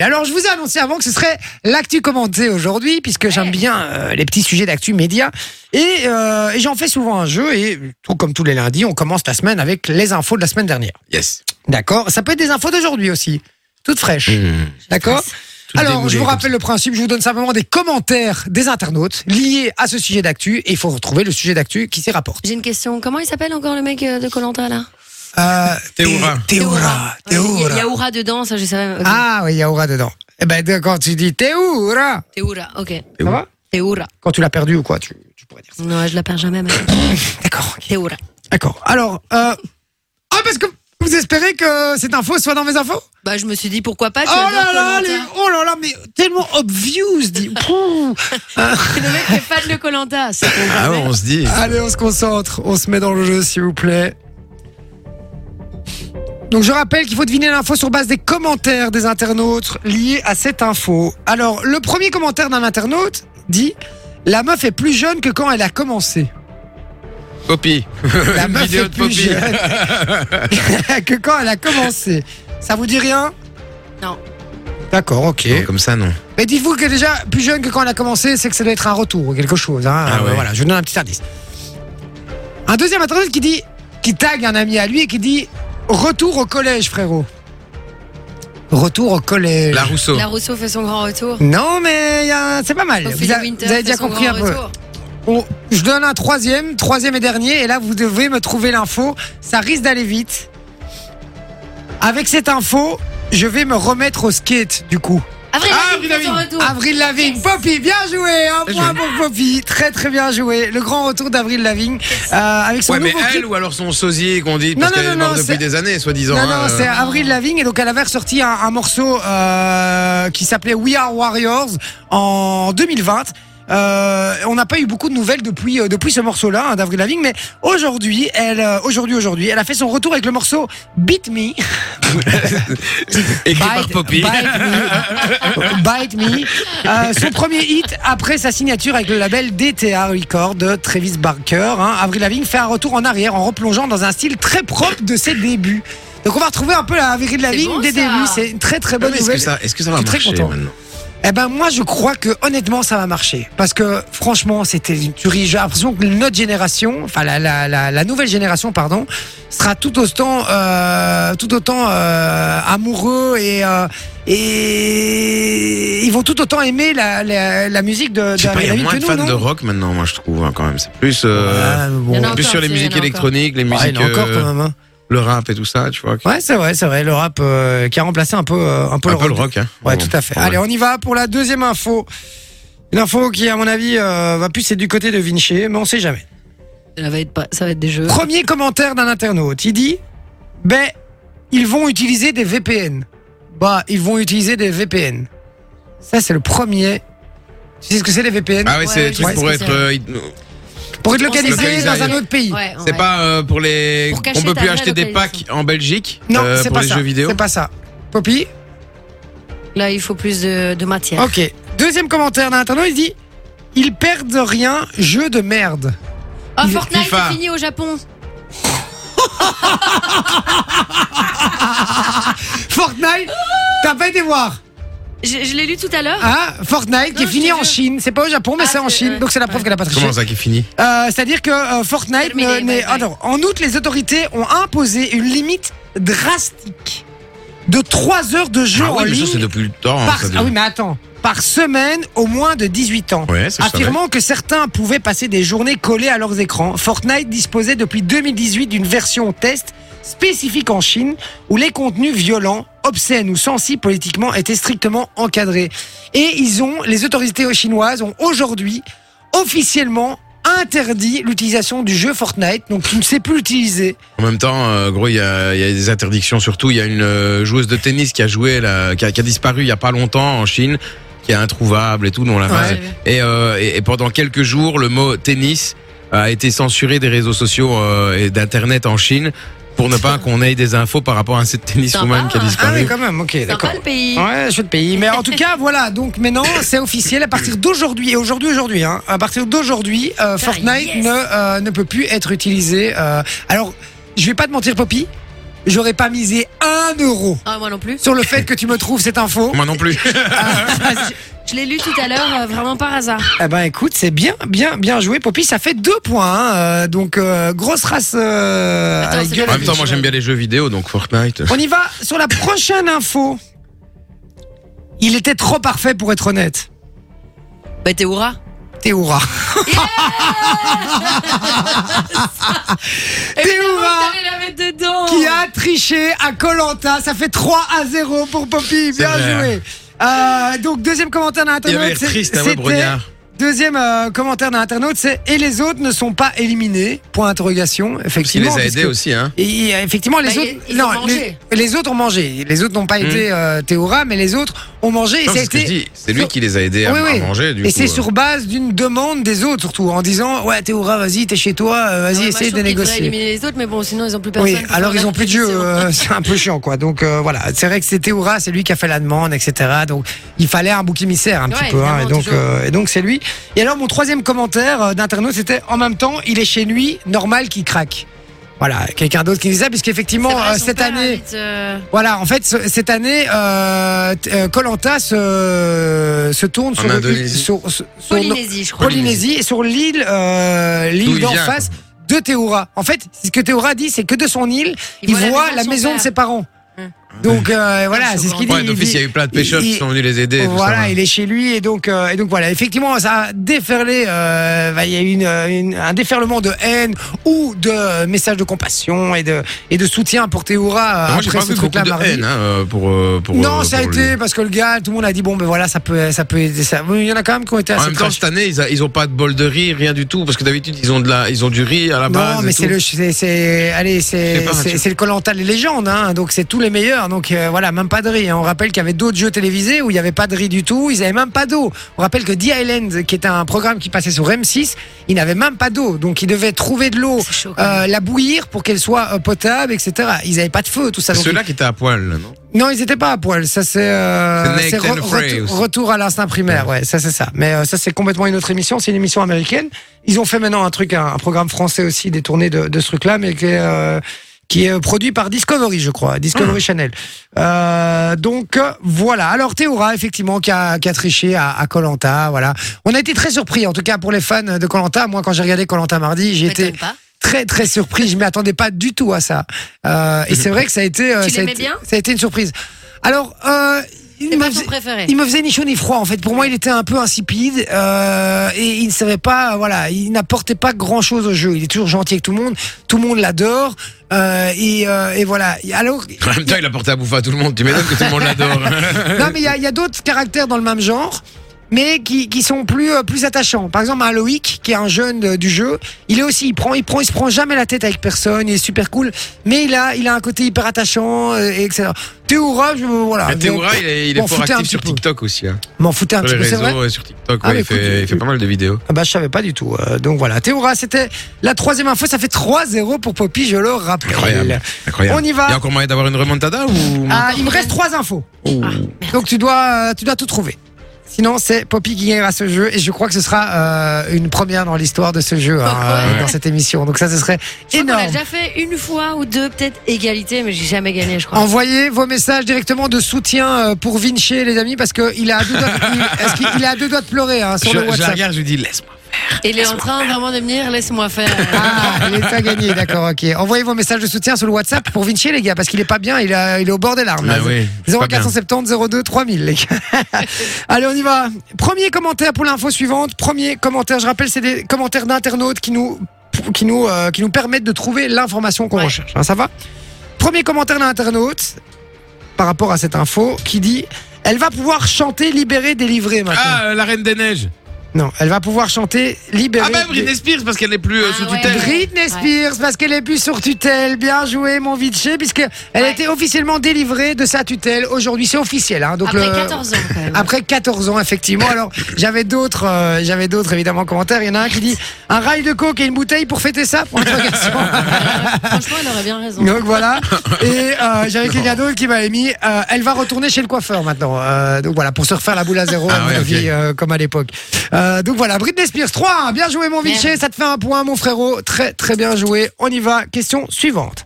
Et alors, je vous ai annoncé avant que ce serait l'actu commentée aujourd'hui, puisque j'aime bien euh, les petits sujets d'actu média. Et, euh, et j'en fais souvent un jeu, et tout comme tous les lundis, on commence la semaine avec les infos de la semaine dernière. Yes. D'accord? Ça peut être des infos d'aujourd'hui aussi, toutes fraîches. Mmh. D'accord? Alors, je vous rappelle le principe, je vous donne simplement des commentaires des internautes liés à ce sujet d'actu, et il faut retrouver le sujet d'actu qui s'y rapporte. J'ai une question. Comment il s'appelle encore le mec euh, de Colanta là? Euh, Théoura. Théoura. Ouais, Il y a- il y a Théoura. Aura dedans, ça je savais. ok. Ah oui, il y a Aura dedans. Eh ben, quand tu dis Théoura, Théoura, ok. ça va? Théoura. Quand tu l'as perdu ou quoi, tu, tu pourrais dire ça. Non, je la perds jamais. mais- D'accord. ok. Théoura. D'accord. Alors, euh... ah, parce que vous espérez que cette info soit dans mes infos? Bah, je me suis dit pourquoi pas. Tu Oh là là, les- oh là là, mais tellement obvious, dit. Pouh. Le mec qui est fan de Colanta, Ah ouais, on se dit. Allez, on se concentre, on se met dans le jeu, s'il vous plaît. Donc je rappelle qu'il faut deviner l'info sur base des commentaires des internautes liés à cette info. Alors, le premier commentaire d'un internaute dit La meuf est plus jeune que quand elle a commencé. Poppy. La meuf vidéo est de plus Poppy. jeune que quand elle a commencé. Ça vous dit rien? Non. D'accord, ok. Non, comme ça, non. Mais dites-vous que déjà, plus jeune que quand elle a commencé, c'est que ça doit être un retour ou quelque chose. Hein. Ah ouais. Voilà, je vous donne un petit indice. Un deuxième internaute qui dit, qui tag un ami à lui et qui dit Retour au collège, frérot. Retour au collège. La Rousseau. La Rousseau fait son grand retour. Non, mais il y a- c'est pas mal. Ophélie Vous, a- Winter vous avez fait déjà son compris un grand peu. retour. Bon, je donne un troisième, troisième et dernier, et là vous devez me trouver l'info. Ça risque d'aller vite. Avec cette info, je vais me remettre au skate du coup. Avril Ah, Lavigne Avril retour. Avril Lavigne, Yes. Poppy, bien joué, un point joué. pour Poppy, très très bien joué. Le grand retour d'Avril Lavigne euh, avec son Ouais, mais nouveau elle clip. ou alors son sosie qu'on dit parce non, qu'elle est non, morte c'est- depuis des années, soi-disant. Non, hein, non, euh. c'est Avril Lavigne et donc elle avait ressorti un, un morceau euh, qui s'appelait We Are Warriors en 2020. Euh, on n'a pas eu beaucoup de nouvelles depuis euh, depuis ce morceau-là hein, d'Avril Lavigne, mais aujourd'hui, elle euh, aujourd'hui aujourd'hui, elle a fait son retour avec le morceau Beat Me. Écrit par Bite- Poppy. Bite Me. Bite Me. Euh, son premier hit après sa signature avec le label DTA Record de Travis Barker. Hein. Avril Lavigne fait un retour en arrière en replongeant dans un style très propre de ses débuts. Donc on va retrouver un peu la Avril Lavigne bon, des ça. débuts. C'est une très très Non, bonne mais Est-ce que nouvelle. ça, est-ce que ça va Je suis très marcher content. maintenant? Eh ben moi je crois que honnêtement ça va marcher parce que franchement c'était une tuerie. J'ai l'impression que notre génération, enfin la, la, la, la nouvelle génération pardon, sera tout autant euh, tout autant euh, amoureux et euh, et ils vont tout autant aimer la, la, la musique de, Je sais pas, il y a moins de nous, fans de rock maintenant, moi je trouve hein, quand même. C'est plus, euh, Ouais, bon. Plus encore, sur les musiques électroniques, les Ouais, musiques, il y en a encore euh, quand même. hein. Le rap et tout ça, tu vois. Ouais c'est vrai c'est vrai le rap euh, qui a remplacé un peu euh, un peu un le peu le rock. rock, hein. Ouais, Bon, tout à fait. Allez, on y va pour la deuxième info. Une info qui, à mon avis, euh, va plus être du côté de Vinci, mais on sait jamais. Ça va être pas- ça va être des jeux. Premier commentaire d'un internaute. Il dit Ben, ils vont utiliser des VPN. Bah, ils vont utiliser des VPN. Ça, c'est le premier. Tu sais ce que c'est les VPN Ah ouais, c'est Ouais, je sais pour être. Pour être localisé Localisé dans un ailleurs. autre pays. Ouais, C'est ouais. pas euh, pour les. Pour On peut plus acheter des packs en Belgique Non, euh, c'est pour pas les ça. jeux vidéo. C'est pas ça. Poppy Là, il faut plus de, de matière. Ok. Deuxième commentaire d'un internaute. Il dit Ils perdent rien, jeu de merde. Oh, Il- Fortnite FIFA. est fini au Japon. Fortnite T'as pas été voir Je, je l'ai lu tout à l'heure. Hein Fortnite qui est Non, fini te en jure. Chine. C'est pas au Japon, mais Ah, c'est en c'est- Chine. ouais. Donc c'est la preuve Ouais. qu'elle a pas triché. Comment ça qui finit Euh, C'est-à-dire que euh, Fortnite Terminé, ne- n'est- bye bye. alors, en août, les autorités ont imposé une limite drastique de 3 heures de jeu Ah en oui, mais ça ligne c'est depuis le temps. hein, par, ça ah oui, mais attends, par semaine au moins de 18 ans. Ouais, ça je savais. Affirmant que certains pouvaient passer des journées collées à leurs écrans, Fortnite disposait depuis 2018 d'une version test spécifique en Chine où les contenus violents, obscènes ou sensibles politiquement étaient strictement encadrés. Et ils ont, les autorités chinoises ont aujourd'hui officiellement interdit l'utilisation du jeu Fortnite, donc tu ne sais plus l'utiliser. En même temps, euh, gros, il y a, il y a des interdictions. Surtout, il y a une euh, joueuse de tennis qui a joué, là, qui, a, qui a disparu il y a pas longtemps en Chine, qui est introuvable et tout, dont la Ouais. Et, euh, et, et pendant quelques jours, le mot tennis a été censuré des réseaux sociaux euh, et d'internet en Chine pour ne pas qu'on ait des infos par rapport à cette tenniswoman Sympa. qui a Ah disparu. oui, quand même, ok, d'accord. Le pays. Ouais, chouette pays. Mais en tout cas, voilà. Donc maintenant, c'est officiel. À partir d'aujourd'hui, et aujourd'hui, aujourd'hui, hein, à partir d'aujourd'hui, euh, Fortnite yes. ne, euh, ne peut plus être utilisé. euh, alors, je vais pas te mentir, Poppy. J'aurais pas misé un euro Ah, moi non plus. sur le fait que tu me trouves cette info. Moi non plus. Je l'ai lu tout à l'heure, euh, vraiment par hasard. Eh ben écoute, c'est bien, bien, bien joué, Poppy. Ça fait deux points. hein. Euh, donc euh, grosse race. euh, Attends, avec c'est gueule le en même temps, moi j'aime bien les jeux vidéo, donc Fortnite. On y va sur la prochaine info. Il était trop parfait pour être honnête. Bah, t'es Oura. Théoura. Théoura la mettre dedans. qui a triché à Colanta. Ça fait 3 à 0 pour Poppy. Bien vrai. joué. Euh, donc deuxième commentaire d'un Il avait internaute. l'air c'est- triste, hein, ouais, c'était- Brognard. Deuxième euh, commentaire d'un internaute, c'est et les autres ne sont pas éliminés? Point qu'il Effectivement. les a puisque- aidés aussi, hein. Et euh, effectivement, les Bah, autres, ils- ils ont les, mangé. les autres ont mangé. Les autres n'ont pas été euh, Théora, mais les autres ont mangé. Et a c'est lui qui les a aidés à, Oui, à oui. manger, du et coup. c'est euh. sur base d'une demande des autres, surtout, en disant Ouais, Théora, vas-y, t'es chez toi, euh, vas-y, Ouais, essaye de négocier. éliminer les autres, mais bon, sinon ils ont plus personne. Oui, alors ils la ont plus de jeu, euh, c'est un peu chiant quoi. Donc euh, voilà, c'est vrai que c'est Théora, c'est lui qui a fait la demande, etc. Donc il fallait un bouc émissaire un Ouais, petit peu, hein, et donc euh, et donc c'est lui. Et alors mon troisième commentaire d'internaute, c'était en même temps, il est chez lui, normal qu'il craque. Voilà, quelqu'un d'autre qui disait ça, puisqu'effectivement euh, cette année, habite, euh, voilà, en fait ce- cette année, euh, t- euh, Colanta se se tourne En sur, Indonésie. sur, sur- sur- Polynésie, je crois. Polynésie et sur l'île euh, l'île d'en face de Théora. En fait, ce que Théora dit, c'est que de son île, il, voit la maison, de ses parents. Hum. Donc euh, voilà, c'est ce qu'il dit. Ouais, il d'office, il y a eu plein de pêcheurs il- qui sont venus les aider. ça, voilà, il est chez lui et donc euh, et donc voilà. Effectivement, ça a déferlé. euh, bah, Il y a eu une, une- un déferlement de haine ou de messages de compassion et de et de soutien pour Théora euh, après pas ce truc-là de mardi. haine hein, euh, pour, euh, pour. non, ça a été lui. parce que le gars, tout le monde a dit bon ben voilà, ça peut ça peut aider ça. Il y en a quand même qui ont été En assez même temps, cette année, ils, a- ils ont pas de bol de riz, rien du tout, parce que d'habitude, ils ont de la, ils ont du riz à la base. Non, mais c'est le, c'est, allez, c'est, c'est, le Colanta les légendes, hein, donc c'est tous les meilleurs. Donc euh, voilà, même pas de riz. hein. On rappelle qu'il y avait d'autres jeux télévisés où il y avait pas de riz du tout, ils avaient même pas d'eau. On rappelle que The Island, qui était un programme qui passait sur M6, il n'avait même pas d'eau, donc ils devaient trouver de l'eau, euh, la bouillir pour qu'elle soit euh, potable, etc. Ils avaient pas de feu, tout ça. Ceux-là qui étaient à poil, là, non? Non, ils étaient pas à poil. Ça c'est, euh, re- retour à l'instinct primaire. Ouais, ça c'est ça. Mais euh, ça c'est complètement une autre émission. C'est une émission américaine. Ils ont fait maintenant un truc, un, un programme français aussi détourné de, de ce truc-là, mais qui est, euh, qui est produit par Discovery, je crois, Discovery Channel. Euh, donc euh, voilà. Alors Théora, effectivement, qui a, qui a triché à Colanta. Voilà. On a été très surpris, en tout cas pour les fans de Colanta. Moi, quand j'ai regardé Colanta mardi, j'ai été M'étonne pas. très très surpris. Je m'y attendais pas du tout à ça. Euh, et c'est vrai que ça a été, euh, Tu ça, a l'aimais été bien? ça a été une surprise. Alors, euh, il me pas faisait- ton préféré. il me faisait ni chaud ni froid en fait. Pour moi, il était un peu insipide euh, et il ne savait pas, voilà, il n'apportait pas grand chose au jeu. Il est toujours gentil avec tout le monde, tout le monde l'adore euh, et, euh, et voilà. Alors, En même temps, il a porté à bouffer à tout le monde. Tu m'étonnes que tout le monde l'adore. non mais il y a, il y a d'autres caractères dans le même genre. Mais qui, qui sont plus euh, plus attachants. Par exemple, un Loïc, qui est un jeune euh, du jeu, il est aussi, il prend, il prend, il se prend jamais la tête avec personne, il est super cool. Mais il a, il a un côté hyper attachant, euh, et etc. Théoura, je, voilà. Mais Théoura, il est, il est M'en fort actif sur. TikTok aussi. Hein. M'en foutais un Sur petit peu, c'est vrai. sur TikTok, Ah, ouais, il, fait, il fait pas mal de vidéos. Ah bah je savais pas du tout. Euh, donc voilà, Théoura, c'était la troisième info. Ça fait 3-0 pour Poppy, je le rappelle. Incroyable. Incroyable. On y va. Il y a encore moyen d'avoir une remontada ou Ah, il me reste trois infos. Ouh. Donc tu dois, tu dois tout trouver. Sinon, c'est Poppy qui gagnera ce jeu et je crois que ce sera euh, une première dans l'histoire de ce jeu, hein, euh, Ouais. dans cette émission. Donc ça, ce serait Je énorme. déjà fait une fois ou deux, peut-être égalité, mais j'ai jamais gagné, je crois. Envoyez vos messages directement de soutien euh, pour Vinci, les amis, parce qu'il a à deux doigts, il, il a à deux doigts de pleurer hein, Je, sur le je la WhatsApp. regarde, je lui dis laisse-moi. Il est en train vraiment de me dire, laisse-moi faire. Ah, il est à gagner, d'accord, ok. Envoyez vos messages de soutien sur le WhatsApp pour Vinci, les gars, parce qu'il est pas bien, il, a- il est au bord des larmes. là. Ah oui, c'est pas bien. 0470 02 3000 les gars. Allez on y va. Premier commentaire pour l'info suivante. Premier commentaire, je rappelle c'est des commentaires d'internautes qui nous qui nous euh, qui nous permettent de trouver l'information qu'on Ouais. recherche. Hein, ça va? Premier commentaire d'un internaute par rapport à cette info qui dit elle va pouvoir chanter libérée délivrée maintenant. Ah, euh, la Reine des Neiges. Non, elle va pouvoir chanter libérée. Ah, bah Britney Spears parce qu'elle est plus euh, Ah, sous ouais. tutelle. Britney Ouais. Spears parce qu'elle est plus sur tutelle. Bien joué, mon Vichy, puisque elle a Ouais. été officiellement délivrée de sa tutelle aujourd'hui. C'est officiel, hein. Donc Après le- 14 ans, quand même. Après 14 ans, effectivement. Alors, j'avais d'autres, euh, j'avais d'autres évidemment commentaires. Il y en a un qui dit un rail de coke et une bouteille pour fêter ça. Point d'interrogation. Franchement, elle aurait bien raison. donc voilà. Et euh, j'avais quelqu'un d'autre qui m'avait mis. euh, elle va retourner chez le coiffeur maintenant. Euh, donc voilà, pour se refaire la boule à zéro, Ah à mon ouais, ok. avis, euh, comme à l'époque. Euh, donc voilà, Britney Spears 3. Bien joué, mon Vichy. Ça te fait un point, mon frérot. Très très bien joué. On y va. Question suivante.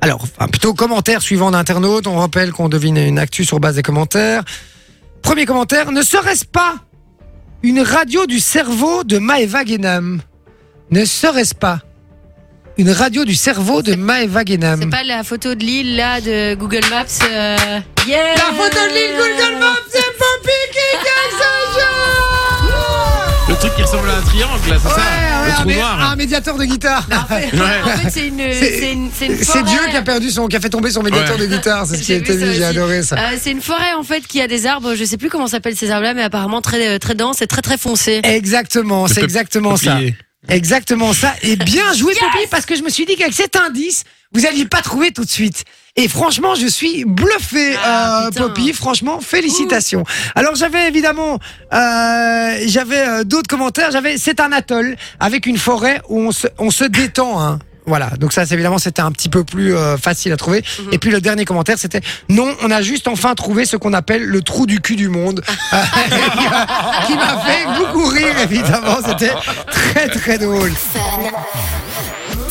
Alors, enfin, plutôt commentaire suivant d'internautes. On rappelle qu'on devine une actu sur base des commentaires. Premier commentaire. Ne serait-ce pas une radio du cerveau de Maeva Genam Ne serait-ce pas une radio du cerveau de Maeva Genam C'est pas la photo de l'île là de Google Maps. euh, Yeah La photo de l'île Google Maps, c'est Poppy qui gagne ce jeu Le truc qui ressemble à un triangle, là, c'est Ouais, ça ouais, Le un, trou mé- noir. un médiateur de guitare. En fait, Ouais. en fait, c'est une, C'est- une, une forêt. Dieu qui a perdu son, qui a fait tomber son médiateur Ouais. de guitare. C'est ce qui ça dit. J'ai adoré ça. Euh, c'est une forêt en fait qui a des arbres, je sais plus comment s'appellent ces arbres-là, mais apparemment très très denses et très très foncés. Exactement, c'est exactement ça. Exactement ça. Et bien joué, Poppy, parce que je me suis dit qu'avec cet indice, vous alliez pas trouver tout de suite. Et franchement, je suis bluffé, Ah, euh. Poppy. Franchement, félicitations. Alors j'avais évidemment, euh, j'avais euh, d'autres commentaires. J'avais, c'est un atoll avec une forêt où on se, on se détend. Hein. Voilà, donc ça, c'est évidemment, c'était un petit peu plus euh, facile à trouver. Mhm. Et puis le dernier commentaire, c'était non, on a juste enfin trouvé ce qu'on appelle le trou du cul du monde, Euh, qui m'a fait beaucoup rire, évidemment. C'était très très drôle.